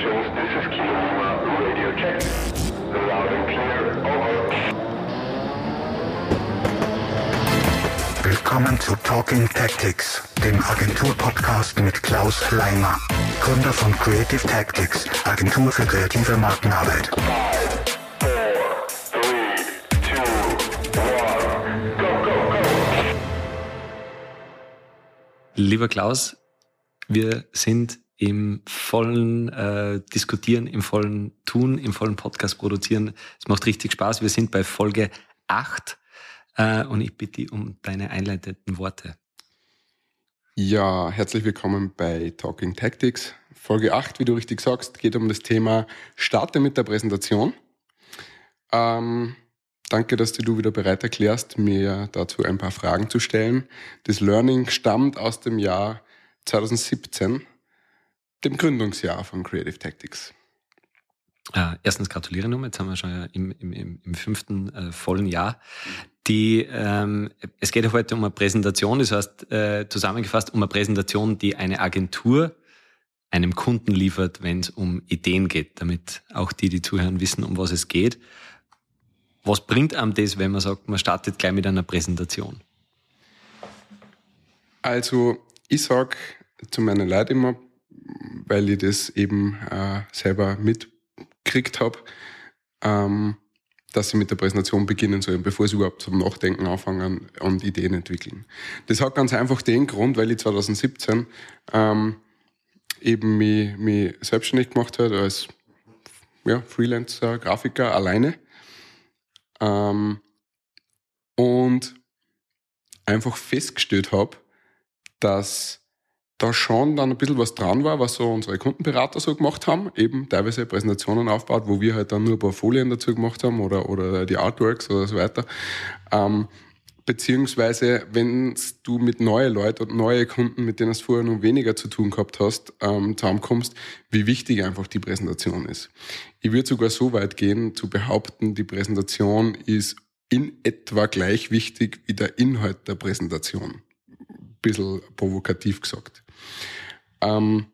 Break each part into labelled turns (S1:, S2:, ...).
S1: stations, this is Kilo Lima, radio check. Loud and clear, over.
S2: Willkommen zu Talking Tactics, dem Agentur-Podcast mit Klaus Leimer, Gründer von Creative Tactics, Agentur für kreative Markenarbeit.
S1: Five, four, three, two, one, go, go, go.
S3: Lieber Klaus, wir sind im vollen äh, Diskutieren, im vollen Tun, im vollen Podcast produzieren. Es macht richtig Spaß. Wir sind bei Folge 8 äh, und ich bitte um deine einleitenden Worte.
S4: Ja, herzlich willkommen bei Talking Tactics. Folge 8, wie du richtig sagst, geht um das Thema Starte mit der Präsentation. Ähm, danke, dass du wieder bereit erklärst, mir dazu ein paar Fragen zu stellen. Das Learning stammt aus dem Jahr 2017, dem Gründungsjahr von Creative Tactics.
S3: Äh, erstens gratuliere nochmal, jetzt haben wir schon im, im, im, fünften äh, vollen Jahr. Die, ähm, es geht heute um eine Präsentation, das heißt äh, zusammengefasst um eine Präsentation, die eine Agentur einem Kunden liefert, wenn es um Ideen geht, damit auch die, die zuhören, wissen, um was es geht. Was bringt einem das, wenn man sagt, man startet gleich mit einer Präsentation?
S4: Also, ich sag zu meinen Leuten immer, weil ich das eben äh, selber mitgekriegt habe, ähm, dass sie mit der Präsentation beginnen sollen, bevor sie überhaupt zum Nachdenken anfangen und Ideen entwickeln. Das hat ganz einfach den Grund, weil ich 2017 ähm, eben mich, mich selbstständig gemacht habe als ja, Freelancer, Grafiker alleine. Ähm, und einfach festgestellt habe, dass da schon dann ein bisschen was dran war, was so unsere Kundenberater so gemacht haben, eben teilweise Präsentationen aufbaut, wo wir halt dann nur ein paar Folien dazu gemacht haben oder, oder die Artworks oder so weiter. Ähm, beziehungsweise, wenn du mit neuen Leuten und neue Kunden, mit denen du vorher noch weniger zu tun gehabt hast, ähm, zusammenkommst, wie wichtig einfach die Präsentation ist. Ich würde sogar so weit gehen, zu behaupten, die Präsentation ist in etwa gleich wichtig wie der Inhalt der Präsentation. Bisschen provokativ gesagt. Ähm,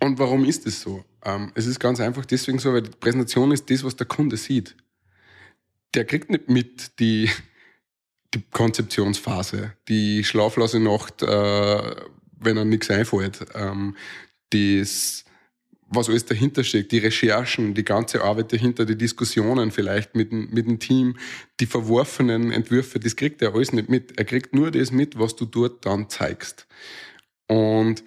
S4: und warum ist es so? Ähm, es ist ganz einfach deswegen so, weil die Präsentation ist das, was der Kunde sieht. Der kriegt nicht mit die, die Konzeptionsphase, die schlaflose Nacht, äh, wenn er nichts einfällt, ähm, das, was alles dahinter steckt, die Recherchen, die ganze Arbeit dahinter, die Diskussionen vielleicht mit, mit dem Team, die verworfenen Entwürfe, das kriegt er alles nicht mit. Er kriegt nur das mit, was du dort dann zeigst. Und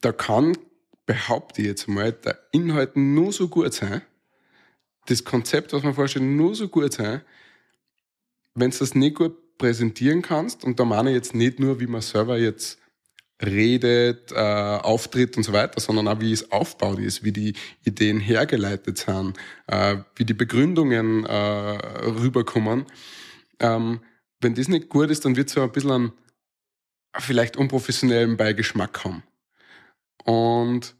S4: da kann, behaupte ich jetzt mal, der Inhalt nur so gut sein, das Konzept, was man vorstellt, nur so gut sein, wenn du das nicht gut präsentieren kannst, und da meine ich jetzt nicht nur, wie man selber jetzt redet, äh, auftritt und so weiter, sondern auch wie es aufgebaut ist, wie die Ideen hergeleitet sind, äh, wie die Begründungen äh, rüberkommen. Ähm, wenn das nicht gut ist, dann wird so ein bisschen einen vielleicht unprofessionellen Beigeschmack haben. Und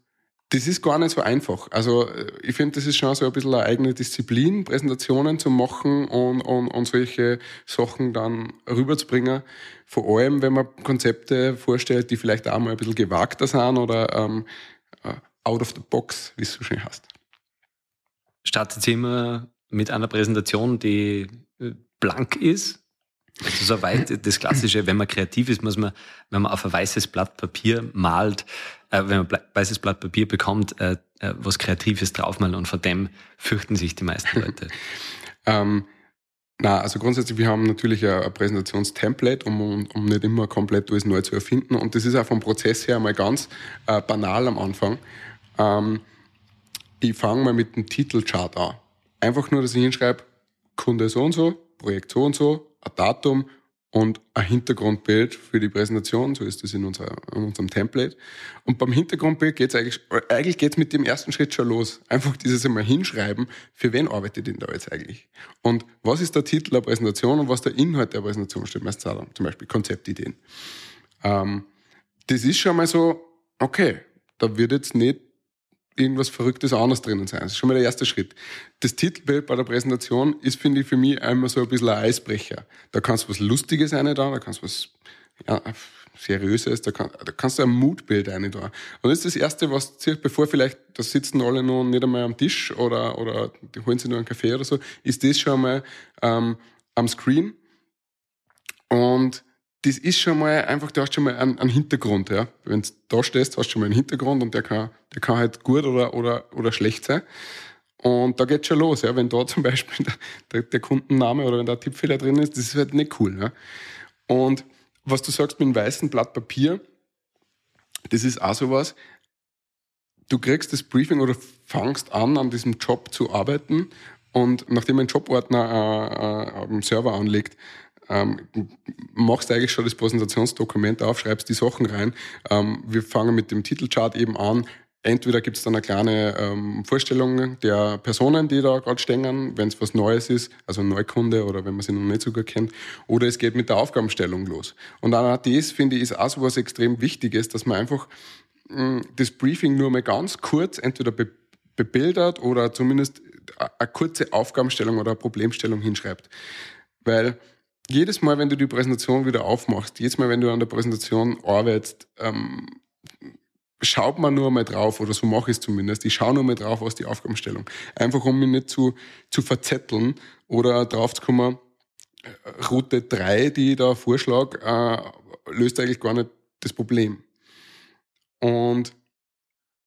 S4: das ist gar nicht so einfach. Also äh, ich finde, das ist schon so ein bisschen eine eigene Disziplin, Präsentationen zu machen und, und, und solche Sachen dann rüberzubringen. Vor allem, wenn man Konzepte vorstellt, die vielleicht auch mal ein bisschen gewagter sind oder ähm, äh, out of the box, wie es so schön heißt.
S3: Startet immer mit einer Präsentation, die äh, blank ist? Also so weit das Klassische, wenn man kreativ ist, muss man, wenn man auf ein weißes Blatt Papier malt, äh, wenn man ein weißes Blatt Papier bekommt, äh, äh, was Kreatives draufmalen und vor dem fürchten sich die meisten Leute.
S4: Ähm, na, also grundsätzlich, wir haben natürlich ein, ein Präsentationstemplate, um, um, um nicht immer komplett alles neu zu erfinden. Und das ist auch vom Prozess her mal ganz äh, banal am Anfang. Ähm, ich fange mal mit dem Titelchart an. Einfach nur, dass ich hinschreibe, Kunde so und so, Projekt so und so, ein Datum und ein Hintergrundbild für die Präsentation. So ist das in, unserer, in unserem Template. Und beim Hintergrundbild geht's eigentlich, eigentlich geht's mit dem ersten Schritt schon los. Einfach dieses einmal hinschreiben, für wen arbeitet denn da jetzt eigentlich? Und was ist der Titel der Präsentation und was der Inhalt der Präsentation steht meistens dann. Zum Beispiel Konzeptideen. Ähm, das ist schon mal so, okay, da wird jetzt nicht irgendwas Verrücktes anderes drinnen sein. Das ist schon mal der erste Schritt. Das Titelbild bei der Präsentation ist, finde ich, für mich einmal so ein bisschen ein Eisbrecher. Da kannst du was Lustiges rein da, da kannst du was, ja, Seriöses, da, kann, da kannst du ein Moodbild rein da. Und das ist das Erste, was zieht, bevor vielleicht, da sitzen alle noch nicht einmal am Tisch oder, oder die holen sich nur einen Kaffee oder so, ist das schon mal ähm, am Screen. Und das ist schon mal einfach, du hast schon mal einen, einen Hintergrund, ja. Wenn du da stehst, hast du schon mal einen Hintergrund und der kann, der kann halt gut oder, oder, oder schlecht sein. Und da geht's schon los, ja. Wenn da zum Beispiel der, der, Kundenname oder wenn da ein Tippfehler drin ist, das ist halt nicht cool, ja. Und was du sagst mit einem weißen Blatt Papier, das ist auch sowas. Du kriegst das Briefing oder fangst an, an diesem Job zu arbeiten und nachdem ein Jobordner äh, äh, am Server anlegt, ähm, machst eigentlich schon das Präsentationsdokument auf, schreibst die Sachen rein. Ähm, wir fangen mit dem Titelchart eben an. Entweder gibt es dann eine kleine ähm, Vorstellung der Personen, die da gerade stehen, wenn es was Neues ist, also ein Neukunde oder wenn man sie noch nicht so gut kennt, oder es geht mit der Aufgabenstellung los. Und auch das, finde ich, ist auch so was extrem Wichtiges, dass man einfach mh, mm, das Briefing nur mal ganz kurz entweder be bebildert oder zumindest eine kurze Aufgabenstellung oder eine Problemstellung hinschreibt. Weil jedes Mal, wenn du die Präsentation wieder aufmachst, jedes Mal, wenn du an der Präsentation arbeitest, ähm, schaut man nur mal drauf, oder so mache ich es zumindest. Ich schaue nur mal drauf, was die Aufgabenstellung. Einfach um mich nicht zu, zu verzetteln oder drauf zu kommen, äh, Route 3, die ich da vorschlage, äh, löst eigentlich gar nicht das Problem. Und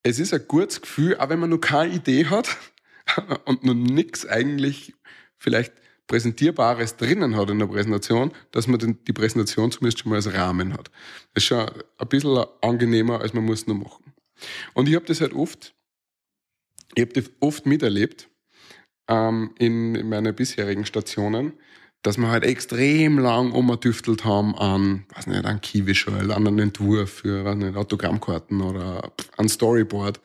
S4: es ist ein gutes Gefühl, auch wenn man noch keine Idee hat und noch nichts eigentlich vielleicht Präsentierbares drinnen hat in der Präsentation, dass man die Präsentation zumindest schon mal als Rahmen hat. Das ist schon ein bisschen angenehmer, als man muss nur machen. Und ich habe das halt oft, ich habe das oft miterlebt ähm, in, in meinen bisherigen Stationen, dass wir halt extrem lang umgedüftelt haben an, weiß nicht, an Key-Visual, an einen Entwurf für, nicht, Autogrammkarten oder ein Storyboard.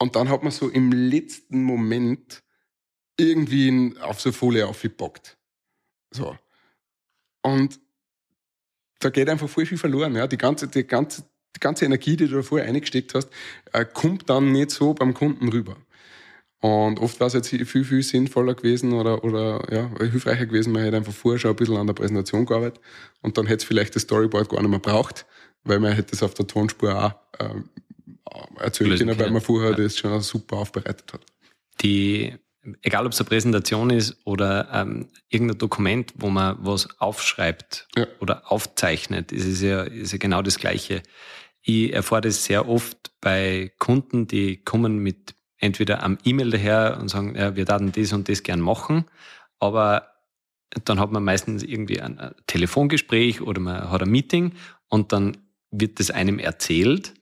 S4: Und dann hat man so im letzten Moment irgendwie auf so Folie aufgepackt. So. Und da geht einfach voll viel verloren. Ja. Die, ganze, die, ganze, die ganze Energie, die du da vorher eingesteckt hast, äh, kommt dann nicht so beim Kunden rüber. Und oft war es jetzt viel, viel sinnvoller gewesen oder, oder ja, hilfreicher gewesen, man hätte einfach vorher schon ein bisschen an der Präsentation gearbeitet und dann hätte es vielleicht das Storyboard gar nicht mehr braucht, weil man hätte es auf der Tonspur auch äh, erzählen können, weil man vorher ja. das schon super aufbereitet hat.
S3: Die egal ob es eine Präsentation ist oder ähm, irgendein Dokument, wo man was aufschreibt ja. oder aufzeichnet, ist es ja, ist ja genau das Gleiche. Ich erfahre das sehr oft bei Kunden, die kommen mit entweder am E-Mail daher und sagen, ja, wir würden das und das gern machen, aber dann hat man meistens irgendwie ein Telefongespräch oder man hat ein Meeting und dann wird das einem erzählt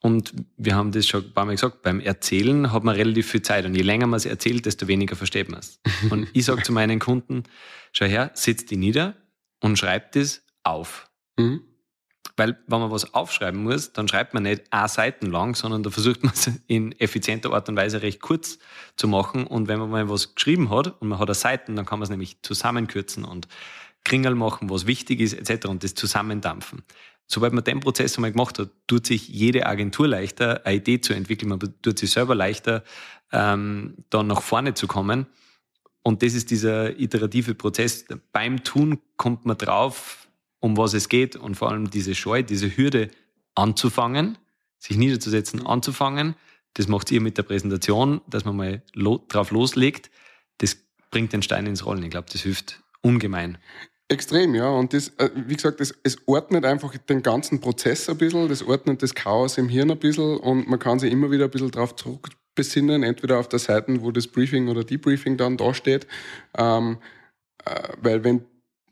S3: und wir haben das schon ein paar Mal gesagt, beim Erzählen hat man relativ viel Zeit. Und je länger man es erzählt, desto weniger versteht man es. Und ich sage zu meinen Kunden, schau her, setz die nieder und schreib das auf. Mhm. Weil wenn man was aufschreiben muss, dann schreibt man nicht a Seiten lang, sondern da versucht man es in effizienter Art und Weise recht kurz zu machen. Und wenn man mal was geschrieben hat und man hat eine Seiten, dann kann man es nämlich zusammenkürzen und Kringel machen, was wichtig ist, etc. und das zusammendampfen sobald man den Prozess einmal gemacht hat, tut sich jede Agentur leichter, eine Idee zu entwickeln, man tut sich selber leichter, ähm, dann nach vorne zu kommen. Und das ist dieser iterative Prozess. Beim Tun kommt man drauf, um was es geht und vor allem diese Scheu, diese Hürde anzufangen, sich niederzusetzen, anzufangen. Das macht ihr mit der Präsentation, dass man mal lo drauf loslegt. Das bringt den Stein ins Rollen. Ich glaube, das hilft ungemein.
S4: Extrem, ja. Und das, äh, wie gesagt, das, es ordnet einfach den ganzen Prozess ein bisschen, das ordnet das Chaos im Hirn ein bisschen und man kann sich immer wieder ein bisschen darauf zurückbesinnen, entweder auf der Seite, wo das Briefing oder Debriefing dann dasteht. Ähm, äh, weil wenn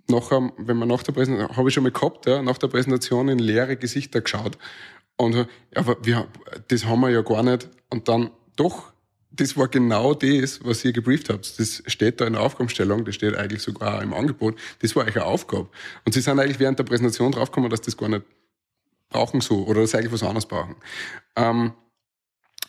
S4: nachher, wenn man nach der Präsentation, habe ich schon mal gehabt, ja, nach der Präsentation in leere Gesichter geschaut. Und aber wir, das haben wir ja gar nicht. Und dann doch das war genau das, was ihr gebrieft habt. Das steht da in der Aufgabenstellung, das steht eigentlich sogar im Angebot. Das war euch eine Aufgabe. Und sie sind eigentlich während der Präsentation draufgekommen, dass das gar nicht brauchen so oder dass sie eigentlich was anderes brauchen. Ähm,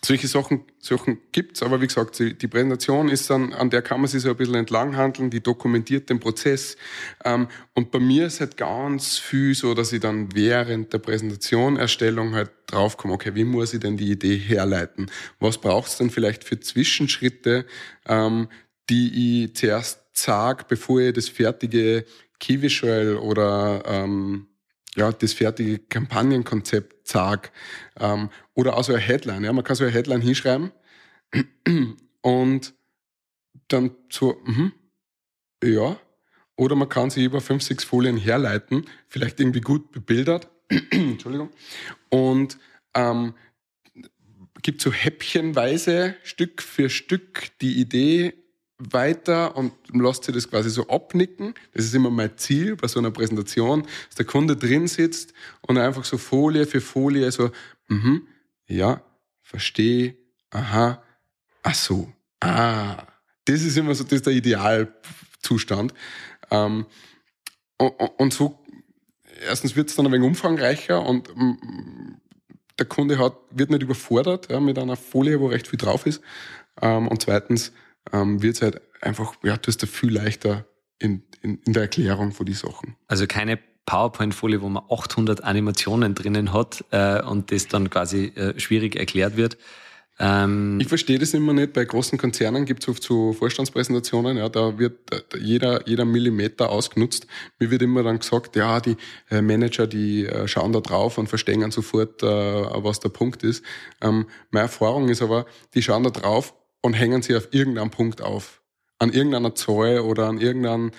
S4: solche Sachen, Sachen gibt's, aber wie gesagt, die Präsentation ist dann, an der kann man sich so ein bisschen entlanghandeln, die dokumentiert den Prozess. Ähm, und bei mir ist halt ganz viel so, dass ich dann während der Präsentation Erstellung halt draufkomme, okay, wie muss ich denn die Idee herleiten? Was braucht's denn vielleicht für Zwischenschritte, ähm, die ich zuerst sage, bevor ich das fertige Key Visual oder ähm, ja, das fertige Kampagnenkonzept sag ähm, oder auch so eine Headline. Ja, man kann so eine Headline hinschreiben und dann so, mhm, ja, oder man kann sie über fünf, sechs Folien herleiten, vielleicht irgendwie gut bebildert, Entschuldigung, und ähm, gibt so häppchenweise Stück für Stück die Idee weiter und lasst sie das quasi so abnicken. Das ist immer mein Ziel bei so einer Präsentation, dass der Kunde drin sitzt und einfach so Folie für Folie so, mhm, ja, verstehe, aha, ach so, ah. Das ist immer so, das ist der Idealzustand. Ähm, und, und so, erstens wird es dann ein wenig umfangreicher und mm, der Kunde hat, wird nicht überfordert ja, mit einer Folie, wo recht viel drauf ist. Ähm, und zweitens ähm, wird es halt einfach, ja, du hast da viel leichter in, in, in der Erklärung von die Sachen.
S3: Also keine PowerPoint-Folie, wo man 800 Animationen drinnen hat äh, und das dann quasi äh, schwierig erklärt wird,
S4: ähm, ich verstehe das immer nicht. Bei großen Konzernen gibt es oft so Vorstandspräsentationen, ja, da wird jeder, jeder Millimeter ausgenutzt. Mir wird immer dann gesagt, ja, die äh, Manager, die äh, schauen da drauf und verstehen sofort, äh, was der Punkt ist. Ähm, meine Erfahrung ist aber, die schauen da drauf und hängen sie auf irgendeinem Punkt auf. An irgendeiner Zahl oder an irgendeinem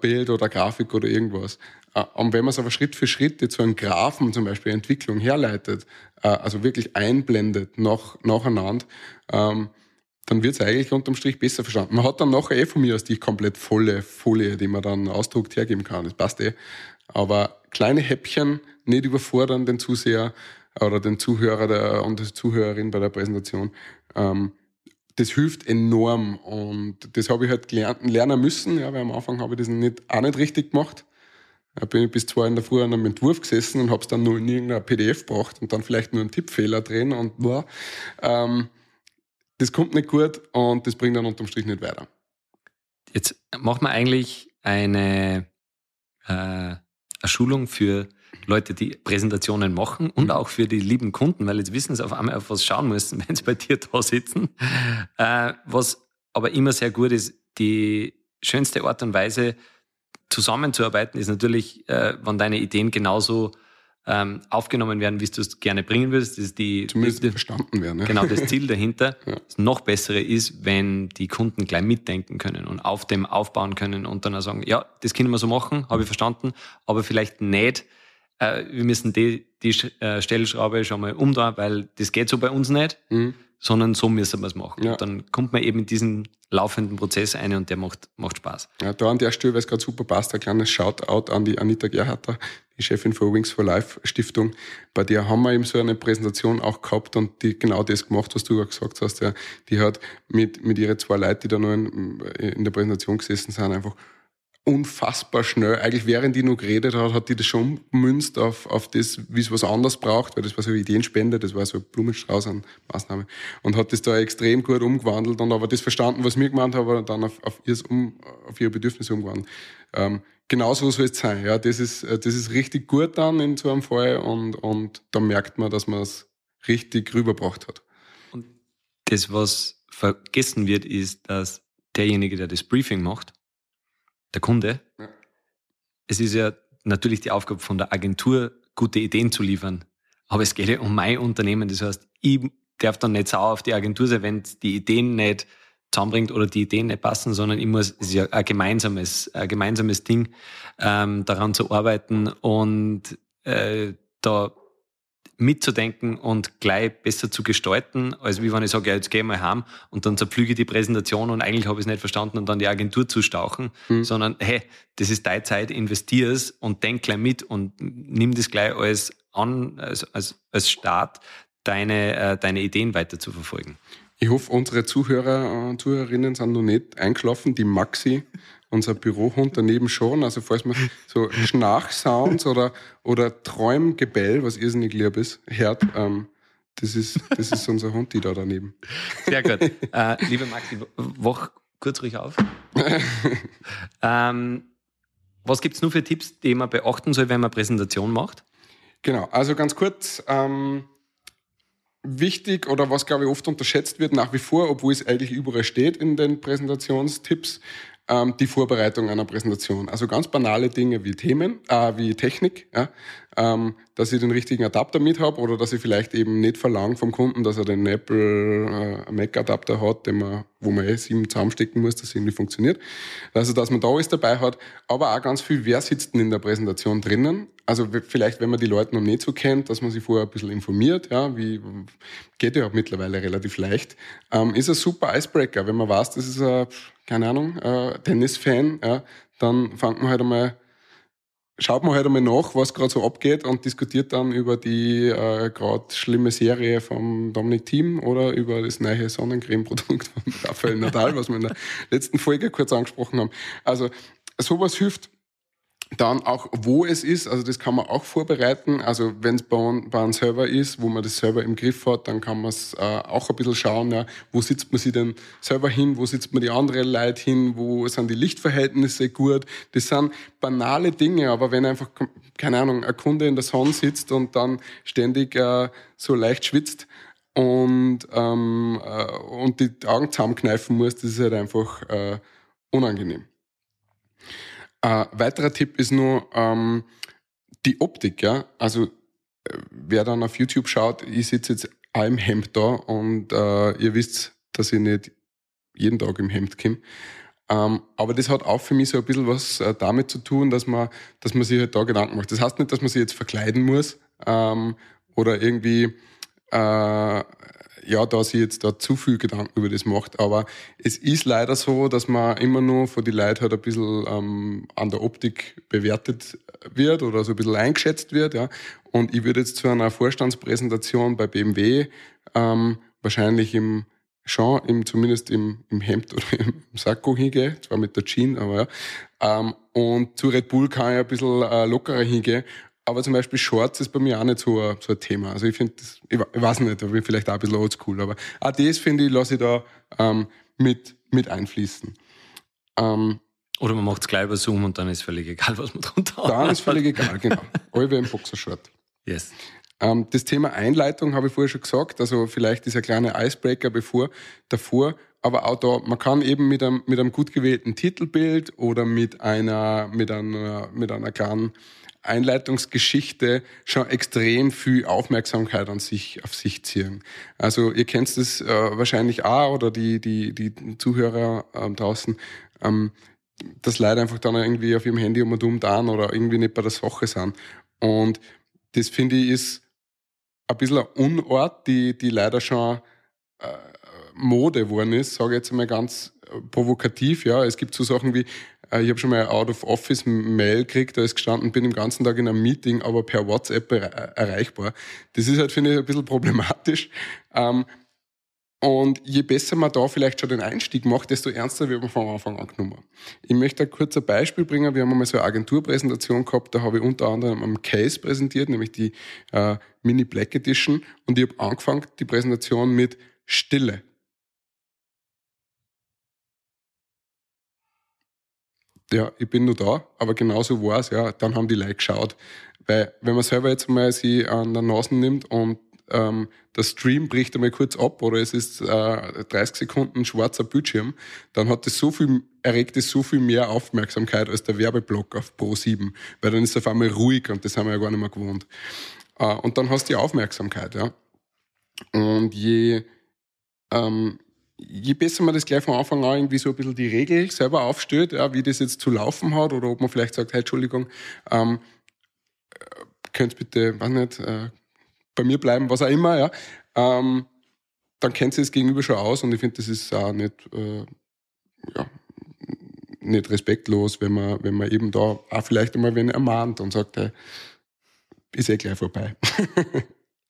S4: Bild oder Grafik oder irgendwas. Äh, und wenn man es aber Schritt für Schritt jetzt so einen Graphen zum Beispiel Entwicklung herleitet, äh, also wirklich einblendet nach, nacheinander, ähm, dann wird es eigentlich unterm Strich besser verstanden. Man hat dann nachher eh von mir aus die komplett volle Folie, die man dann ausdruckt hergeben kann. Das passt eh. Aber kleine Häppchen, nicht überfordern den Zuseher oder den Zuhörer der, und die Zuhörerin bei der Präsentation. Ähm, das hilft enorm und das habe ich halt gelernt, lernen müssen, ja, weil am Anfang habe ich das nicht, auch nicht richtig gemacht. Da bin ich bis zwei in der Früh an einem Entwurf gesessen und habe es dann nur in irgendeiner PDF gebracht und dann vielleicht nur einen Tippfehler drin und boah, ähm, das kommt nicht gut und das bringt dann unterm Strich nicht weiter.
S3: Jetzt macht man eigentlich eine, äh, eine Schulung für Leute, die Präsentationen machen und auch für die lieben Kunden, weil jetzt wissen sie auf einmal, auf was schauen müssen, wenn sie bei dir da sitzen. Äh, was aber immer sehr gut ist, die schönste Art und Weise, zusammenzuarbeiten ist natürlich, äh, wenn deine Ideen genauso ähm, aufgenommen werden, wie du es gerne bringen würdest. Das ist die,
S4: Zumindest die, verstanden werden. Ja.
S3: Genau, das Ziel dahinter. ja. Das noch bessere ist, wenn die Kunden gleich mitdenken können und auf dem aufbauen können und dann auch sagen, ja, das können wir so machen, habe ich verstanden, aber vielleicht nicht, äh, wir müssen die, die äh, Stellschraube schon mal umdrehen, weil das geht so bei uns nicht. Mhm sondern so müssen wir es machen. Ja. Und dann kommt man eben in diesen laufenden Prozess ein und der macht, macht Spaß.
S4: Ja, da an der Stelle, weil es gerade super passt, ein kleines Shoutout an die Anita Gerharter, die Chefin für Wings for Life Stiftung. Bei der haben wir eben so eine Präsentation auch gehabt und die genau das gemacht, was du auch gesagt hast. Ja. Die hat mit, mit ihren zwei Leuten, die da noch in, in der Präsentation gesessen sind, einfach unfassbar schnell. Eigentlich während die noch geredet hat, hat die das schon ummünzt auf, auf das, wie es was anderes braucht, weil das war so Ideenspende, das war so Blumenstrauß an Maßnahme. Und hat das da extrem gut umgewandelt und aber das verstanden, was mir gemeint habe, dann auf, auf, ihrs um, auf ihre Bedürfnisse umgewandelt. Ähm, genauso soll es sein. Ja, das ist, das ist richtig gut dann in so einem Fall und, und da merkt man, dass man es richtig rübergebracht hat.
S3: Und das, was vergessen wird, ist, dass derjenige, der das Briefing macht, der Kunde. Ja. Es ist ja natürlich die Aufgabe von der Agentur, gute Ideen zu liefern. Aber es geht ja um mein Unternehmen. Das heißt, ich darf dann nicht sauer auf die Agentur sein, wenn die Ideen nicht zusammenbringt oder die Ideen nicht passen, sondern ich muss, es ist ja ein gemeinsames, ein gemeinsames Ding, ähm, daran zu arbeiten und äh, da mitzudenken und gleich besser zu gestalten, als wie wenn ich sage, ja, jetzt geh mal heim und dann zerpflüge ich die Präsentation und eigentlich habe ich es nicht verstanden und dann die Agentur zustauchen, mhm. sondern hey, das ist deine Zeit, investier es und denk gleich mit und nimm das gleich als an, als, als, als Start, deine, äh, deine Ideen weiter zu verfolgen.
S4: Ich hoffe, unsere Zuhörer und Zuhörerinnen sind noch nicht eingeschlafen. Die Maxi unser Bürohund daneben schon. Also falls man so Schnarchsounds oder, oder Träumgebell, was irrsinnig lieb ist, hört, ähm, das ist, das ist unser Hund, die da daneben.
S3: Sehr gut. Äh, liebe Maxi, wach kurz ruhig auf. ähm, was gibt's nur für Tipps, die man beachten soll, wenn man Präsentation macht?
S4: Genau, also ganz kurz, ähm, wichtig oder was, glaube ich, oft unterschätzt wird nach wie vor, obwohl es eigentlich überall steht in den Präsentationstipps, ähm, die Vorbereitung einer Präsentation. Also ganz banale Dinge wie Themen, äh, wie Technik. Ja? Ähm, dass ich den richtigen Adapter mit habe oder dass ich vielleicht eben nicht verlange vom Kunden, dass er den Apple äh, Mac-Adapter hat, den man, wo man eh sieben zusammenstecken muss, dass irgendwie funktioniert. Also, dass man da alles dabei hat, aber auch ganz viel, wer sitzt denn in der Präsentation drinnen? Also vielleicht, wenn man die Leute noch nicht so kennt, dass man sich vorher ein bisschen informiert, ja, wie geht ja mittlerweile relativ leicht, ähm, ist ein super Icebreaker. Wenn man weiß, das ist ein, keine Ahnung, äh, Tennis-Fan, ja, dann fängt man halt einmal schaut man halt einmal nach, was gerade so abgeht und diskutiert dann über die äh, gerade schlimme Serie vom Dominic Thiem oder über das neue Sonnencreme-Produkt von Rafael Nadal, was wir in der letzten Folge kurz angesprochen haben. Also sowas hilft dann auch, wo es ist, also das kann man auch vorbereiten. Also wenn es bei, bei einem Server ist, wo man das Server im Griff hat, dann kann man es äh, auch ein bisschen schauen, ja, wo sitzt man sich den Server hin, wo sitzt man die anderen Leute hin, wo sind die Lichtverhältnisse gut. Das sind banale Dinge, aber wenn einfach, keine Ahnung, ein Kunde in der Sonne sitzt und dann ständig äh, so leicht schwitzt, und, ähm, äh, und die Augen zusammenkneifen muss, das ist halt einfach äh, unangenehm. Äh, weiterer Tipp ist nur ähm, die Optik. Ja? Also äh, wer dann auf YouTube schaut, ich sitze jetzt auch im Hemd da und äh, ihr wisst, dass ich nicht jeden Tag im Hemd komme. Ähm, aber das hat auch für mich so ein bisschen was äh, damit zu tun, dass man, dass man sich halt da Gedanken macht. Das heißt nicht, dass man sich jetzt verkleiden muss ähm, oder irgendwie äh, ja, da sich jetzt da zu viel Gedanken über das macht. Aber es ist leider so, dass man immer nur von den Leuten halt ein bisschen ähm, an der Optik bewertet wird oder so ein bisschen eingeschätzt wird. Ja. Und ich würde jetzt zu einer Vorstandspräsentation bei BMW ähm, wahrscheinlich im schon im, zumindest im, im Hemd oder im Sakko hingehen, zwar mit der Jeans, aber ja. Ähm, und zu Red Bull kann ich ein bisschen äh, lockerer hingehen aber zum Beispiel Shorts ist bei mir auch nicht so ein, so ein Thema. Also ich finde, ich, ich weiß nicht, da bin ich vielleicht auch ein bisschen oldschool, aber auch das finde ich, lasse ich da ähm, mit, mit einfließen. Ähm,
S3: Oder man macht es gleich über Zoom und dann ist völlig egal, was man drunter
S4: hat. Dann ist völlig egal, genau. Alle im Boxershort.
S3: Yes.
S4: Ähm, das Thema Einleitung habe ich vorher schon gesagt, also vielleicht dieser kleine Icebreaker bevor, davor, aber auch da, man kann eben mit einem, mit einem gut gewählten Titelbild oder mit einer, mit einer, mit einer kleinen Einleitungsgeschichte schon extrem viel Aufmerksamkeit an sich, auf sich ziehen. Also ihr kennt es äh, wahrscheinlich auch oder die, die, die Zuhörer äh, draußen, ähm, dass Leute einfach dann irgendwie auf ihrem Handy um und um oder irgendwie nicht bei der Sache sind. Und das finde ich ist ein bisschen ein Unort, die, die leider schon äh, Mode geworden ist, sage ich jetzt mal ganz äh, provokativ. Ja, es gibt so Sachen wie äh, ich habe schon mal ein Out-of-Office-Mail gekriegt, da ist gestanden, bin den ganzen Tag in einem Meeting, aber per WhatsApp erreichbar. Das ist halt, finde ich, ein bisschen problematisch. Ähm, und je besser man da vielleicht schon den Einstieg macht, desto ernster wird man von Anfang an genommen. Ich möchte ein kurzes Beispiel bringen. Wir haben einmal so eine Agenturpräsentation gehabt, da habe ich unter anderem am Case präsentiert, nämlich die äh, Mini Black Edition. Und ich habe angefangen, die Präsentation mit Stille. ja, ich bin nur da, aber genauso war es, ja, dann haben die Leute geschaut. Weil, wenn man selber jetzt mal sie an der Nase nimmt und ähm, der Stream bricht einmal kurz ab oder es ist äh, 30 Sekunden schwarzer Bildschirm, dann hat es so viel, erregt es so viel mehr Aufmerksamkeit als der Werbeblock auf Pro 7, weil dann ist es auf einmal ruhig und das haben wir ja gar nicht mehr gewohnt. Äh, und dann hast du die Aufmerksamkeit, ja. Und je ähm, je besser man das gleich von Anfang an irgendwie so ein bisschen die Regel selber aufstellt, ja, wie das jetzt zu laufen hat, oder ob man vielleicht sagt, hey, Entschuldigung, ähm, könnt bitte, weiß nicht, äh, bei mir bleiben, was auch immer, ja, ähm, dann kennt sie das Gegenüber schon aus und ich finde, das ist auch nicht, äh, ja, nicht respektlos, wenn man, wenn man eben da auch vielleicht einmal wen ermahnt und sagt, hey, ist eh gleich vorbei.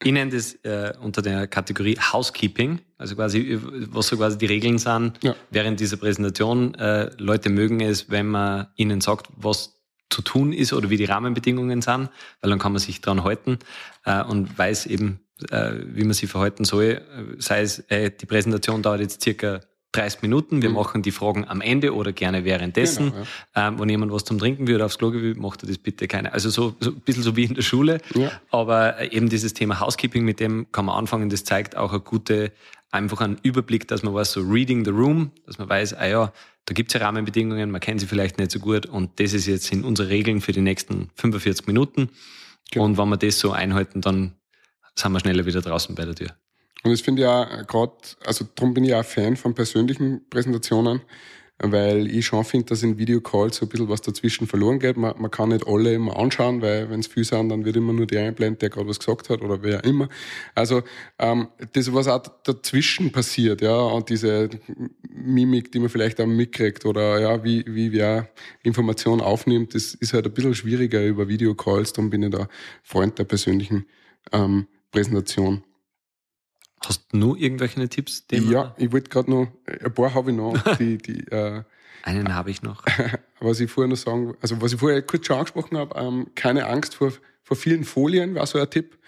S3: Ich nenne das äh, unter der Kategorie Housekeeping, also quasi, was so quasi die Regeln sind ja. während dieser Präsentation. Äh, Leute mögen es, wenn man ihnen sagt, was zu tun ist oder wie die Rahmenbedingungen sind, weil dann kann man sich dran halten äh, und weiß eben, äh, wie man sich verhalten soll. Sei es, äh, die Präsentation dauert jetzt circa 30 Minuten. Wir mhm. machen die Fragen am Ende oder gerne währenddessen. Genau, ja. ähm, wenn jemand was zum Trinken oder aufs Klo will, macht er das bitte keine. Also so, so ein bisschen so wie in der Schule. Ja. Aber äh, eben dieses Thema Housekeeping, mit dem kann man anfangen. Das zeigt auch eine gute, einfach einen Überblick, dass man weiß, so reading the room, dass man weiß, ah ja, da gibt's ja Rahmenbedingungen, man kennt sie vielleicht nicht so gut und das ist jetzt in unsere Regeln für die nächsten 45 Minuten.
S4: Genau.
S3: Und wenn wir das so einhalten, dann sind wir schneller wieder draußen bei der Tür.
S4: Und das finde ich auch gerade, also darum bin ich auch Fan von persönlichen Präsentationen, weil ich schon finde, dass in Videocalls so ein bisschen was dazwischen verloren geht. Man, man kann nicht alle immer anschauen, weil wenn es viel sind, dann wird immer nur der einblendet, der gerade was gesagt hat oder wer immer. Also ähm, das, was auch dazwischen passiert, ja, und diese Mimik, die man vielleicht auch mitkriegt oder ja, wie, wie wer Informationen aufnimmt, das ist halt ein bisschen schwieriger über Videocalls, darum bin ich da Freund der persönlichen ähm, Präsentation.
S3: Hast du nur irgendwelche Tipps? die
S4: Ja, ich wollte gerade noch, ein paar habe ich noch, die, die, äh,
S3: Einen habe ich noch.
S4: was ich vorher noch sagen, also was ich vorher kurz schon angesprochen habe, ähm, keine Angst vor, vor vielen Folien, war so ein Tipp.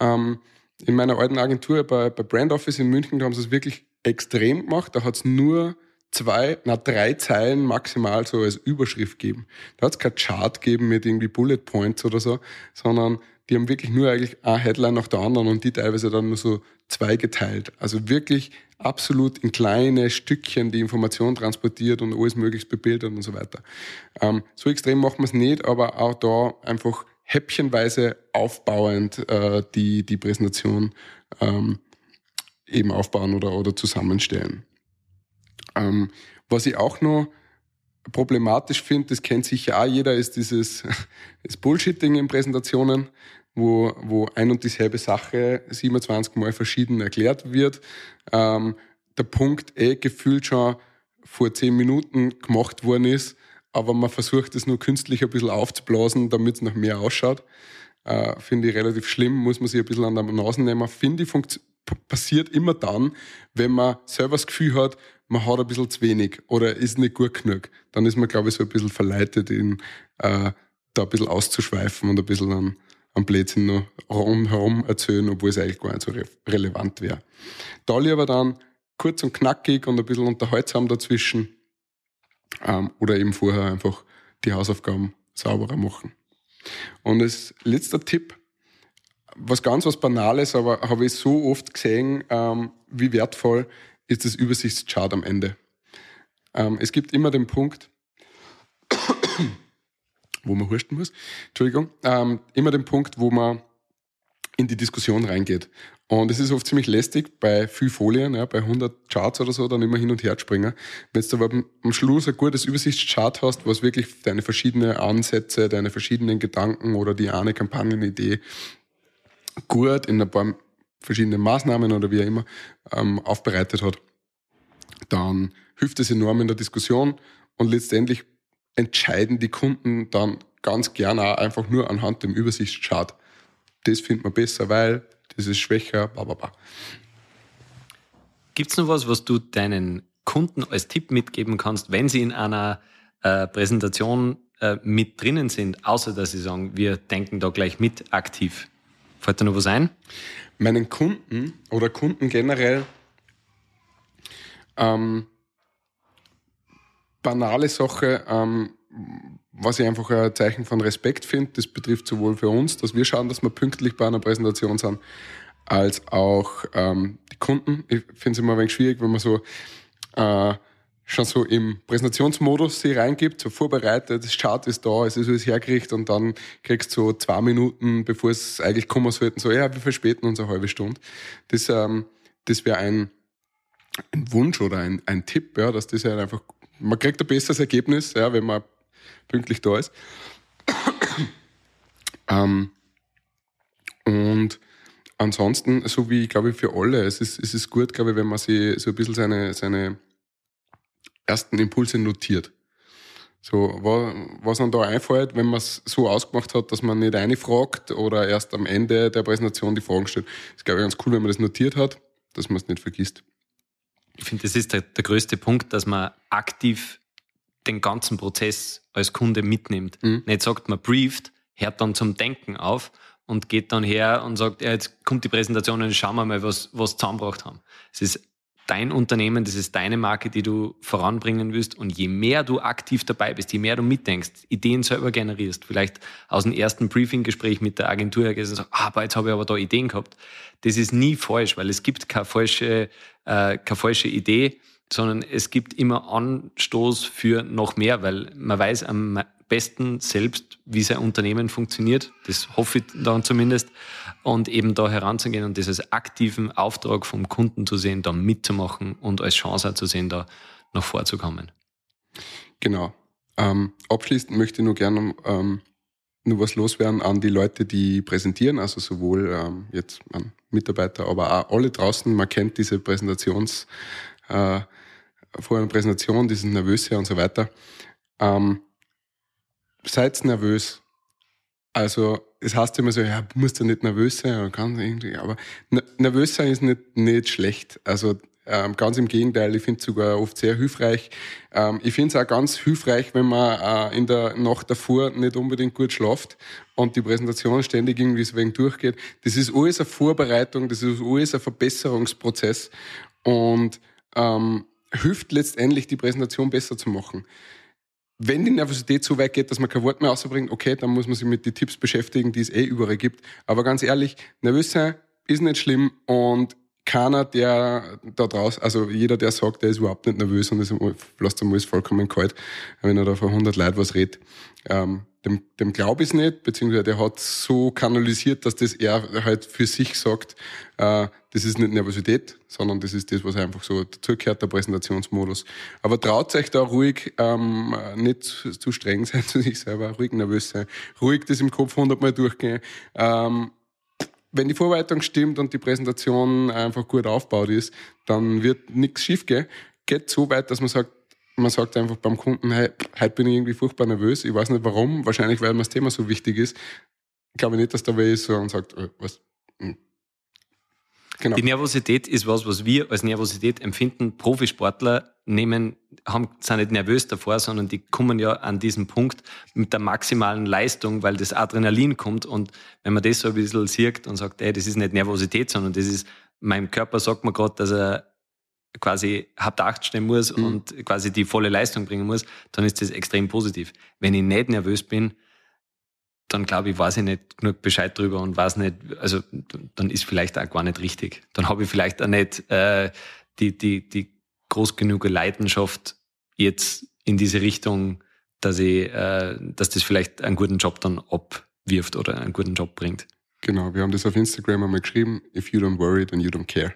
S4: Ähm, in meiner alten Agentur bei, bei Brand Office in München, da haben sie es wirklich extrem gemacht. Da hat es nur zwei, na drei Zeilen maximal so als Überschrift gegeben. Da hat es kein Chart gegeben mit irgendwie Bullet Points oder so, sondern die haben wirklich nur eigentlich eine Headline nach der anderen und die teilweise dann nur so zweigeteilt. Also wirklich absolut in kleine Stückchen die Information transportiert und alles möglichst bebildert und so weiter. Ähm, so extrem macht man es nicht, aber auch da einfach häppchenweise aufbauend äh, die, die Präsentation ähm, eben aufbauen oder, oder zusammenstellen. Ähm, was ich auch noch problematisch finde, das kennt sicher auch jeder, ist dieses das Bullshitting in Präsentationen, wo, wo ein und dieselbe Sache 27 Mal verschieden erklärt wird. Ähm, der Punkt eh gefühlt schon vor 10 Minuten gemacht worden ist, aber man versucht es nur künstlich ein bisschen aufzublasen, damit es noch mehr ausschaut. Äh, Finde ich relativ schlimm, muss man sich ein bisschen an der Nase nehmen. Finde ich, passiert immer dann, wenn man selber das Gefühl hat, man hat ein bisschen zu wenig oder ist nicht gut genug. Dann ist man, glaube ich, so ein bisschen verleitet, in, äh, da ein bisschen auszuschweifen und ein bisschen an, am Blödsinn noch rundherum erzählen, obwohl es eigentlich gar nicht so re relevant wäre. Da lieber dann kurz und knackig und ein bisschen unterhaltsam dazwischen ähm, oder eben vorher einfach die Hausaufgaben sauberer machen. Und als letzter Tipp, was ganz was Banales, aber habe ich so oft gesehen, ähm, wie wertvoll ist das Übersichtschart am Ende. Ähm, es gibt immer den Punkt, wo man husten muss, Entschuldigung, ähm, immer den Punkt, wo man in die Diskussion reingeht. Und es ist oft ziemlich lästig bei viel Folien, ja, bei 100 Charts oder so, dann immer hin und her springen. Wenn du aber am Schluss ein gutes Übersichtschart hast, was wirklich deine verschiedenen Ansätze, deine verschiedenen Gedanken oder die eine Kampagnenidee gut in ein paar verschiedene Maßnahmen oder wie auch immer ähm, aufbereitet hat, dann hilft es enorm in der Diskussion und letztendlich entscheiden die Kunden dann ganz gerne auch einfach nur anhand dem Übersichtschart. Das findet man besser, weil das ist schwächer, bla bla bla.
S3: Gibt es noch was, was du deinen Kunden als Tipp mitgeben kannst, wenn sie in einer äh, Präsentation äh, mit drinnen sind, außer dass sie sagen, wir denken da gleich mit aktiv? Fällt dir noch was ein?
S4: meinen Kunden oder Kunden generell ähm, banale Sache, ähm, was ich einfach ein Zeichen von Respekt finde, das betrifft sowohl für uns, dass wir schauen, dass wir pünktlich bei einer Präsentation sind, als auch ähm, die Kunden. Ich finde es immer ein wenig schwierig, wenn man so äh, schon so im Präsentationsmodus sie reingibt, so vorbereitet, das Chart ist da, es ist alles hergerichtet und dann kriegst du so zwei Minuten, bevor es eigentlich kommen sollte, so, ja, wir verspäten uns eine halbe Stunde. Das, ähm, das wäre ein, ein Wunsch oder ein, ein Tipp, ja, dass das halt einfach, man kriegt ein besseres Ergebnis, ja, wenn man pünktlich da ist. ähm, und ansonsten, so wie, glaube ich, für alle, es ist, es ist gut, glaube ich, wenn man sich so ein bisschen seine, seine ersten Impulse notiert. So, wa- was einem da einfällt, wenn man es so ausgemacht hat, dass man nicht eine fragt oder erst am Ende der Präsentation die Fragen stellt. ist, glaube ich, ganz cool, wenn man das notiert hat, dass man es nicht vergisst.
S3: Ich finde, das ist der, der größte Punkt, dass man aktiv den ganzen Prozess als Kunde mitnimmt.
S4: Mhm.
S3: Nicht sagt, man brieft, hört dann zum Denken auf und geht dann her und sagt, ja, jetzt kommt die Präsentation und schauen wir mal, was, was zusammengebracht haben. Es ist dein Unternehmen, das ist deine Marke, die du voranbringen willst. Und je mehr du aktiv dabei bist, je mehr du mitdenkst, Ideen selber generierst, vielleicht aus dem ersten Briefing-Gespräch mit der Agentur hergehst und sagst, ah, jetzt habe ich aber da Ideen gehabt. Das ist nie falsch, weil es gibt keine falsche, äh, keine falsche Idee, sondern es gibt immer Anstoß für noch mehr, weil man weiß, am besten selbst, wie sein Unternehmen funktioniert. Das hoffe ich dann zumindest. Und eben da heranzugehen und das als aktiven Auftrag vom Kunden zu sehen, da mitzumachen und als Chance zu sehen, da noch vorzukommen.
S4: Genau. Ähm, abschließend möchte ich nur gerne ähm, nur was loswerden an die Leute, die präsentieren, also sowohl ähm, jetzt an Mitarbeiter, aber auch alle draußen. Man kennt diese Präsentations, äh, vor einer Präsentation, dieses Nervöse und so weiter. Ähm, seid nervös. Also es heißt immer so, ja, du musst ja nicht nervös sein, oder kann irgendwie, aber nervös sein ist nicht, nicht schlecht. Also ähm, ganz im Gegenteil, ich finde es sogar oft sehr hilfreich. Ähm, ich finde es auch ganz hilfreich, wenn man äh, in der Nacht davor nicht unbedingt gut schlaft und die Präsentation ständig irgendwie so wegen durchgeht. Das ist alles eine Vorbereitung, das ist alles ein Verbesserungsprozess und ähm, hilft letztendlich, die Präsentation besser zu machen. Wenn die Nervosität so weit geht, dass man kein Wort mehr rausbringt, okay, dann muss man sich mit den Tipps beschäftigen, die es eh überall gibt. Aber ganz ehrlich, nervös sein ist nicht schlimm und keiner, der da draußen, also jeder, der sagt, der ist überhaupt nicht nervös und ist, lässt einmal vollkommen kalt, wenn er da vor 100 Leuten was redet, ähm, dem, dem glaube ich nicht, beziehungsweise der hat so kanalisiert, dass das er halt für sich sagt, äh, das ist nicht Nervosität, sondern das ist das, was einfach so dazugehört, der Präsentationsmodus. Aber traut euch da ruhig, ähm, nicht zu streng sein zu sich selber, ruhig nervös sein, ruhig das im Kopf hundertmal durchgehen, ähm, wenn die Vorbereitung stimmt und die Präsentation einfach gut aufgebaut ist, dann wird nichts schiefgehen. Geht so weit, dass man sagt, man sagt einfach beim Kunden, hey, heute bin ich irgendwie furchtbar nervös, ich weiß nicht warum, wahrscheinlich weil mir das Thema so wichtig ist. Ich glaube nicht, dass der wer ist und sagt, oh, was, hm.
S3: Genau. Die Nervosität ist was, was wir als Nervosität empfinden. Profisportler nehmen, haben, sind nicht nervös davor, sondern die kommen ja an diesen Punkt mit der maximalen Leistung, weil das Adrenalin kommt. Und wenn man das so ein bisschen sieht und sagt, ey, das ist nicht Nervosität, sondern das ist, mein Körper sagt mir gerade, dass er quasi habt acht stehen muss mhm. und quasi die volle Leistung bringen muss, dann ist das extrem positiv. Wenn ich nicht nervös bin, dann glaube ich, weiß ich nicht genug Bescheid drüber und weiß nicht, also dann ist vielleicht auch gar nicht richtig. Dann habe ich vielleicht auch nicht äh, die, die, die groß genug Leidenschaft jetzt in diese Richtung, dass ich, äh, dass das vielleicht einen guten Job dann abwirft oder einen guten Job bringt.
S4: Genau, wir haben das auf Instagram einmal geschrieben, if you don't worry, then you don't care.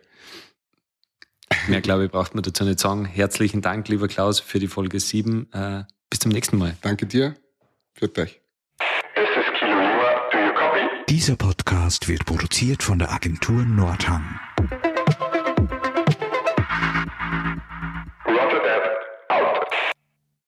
S3: Mehr, glaube ich, braucht man dazu nicht sagen. Herzlichen Dank, lieber Klaus, für die Folge 7. Äh, bis zum nächsten Mal.
S4: Danke dir. Für euch.
S2: Dieser Podcast wird produziert von der Agentur Nordhang.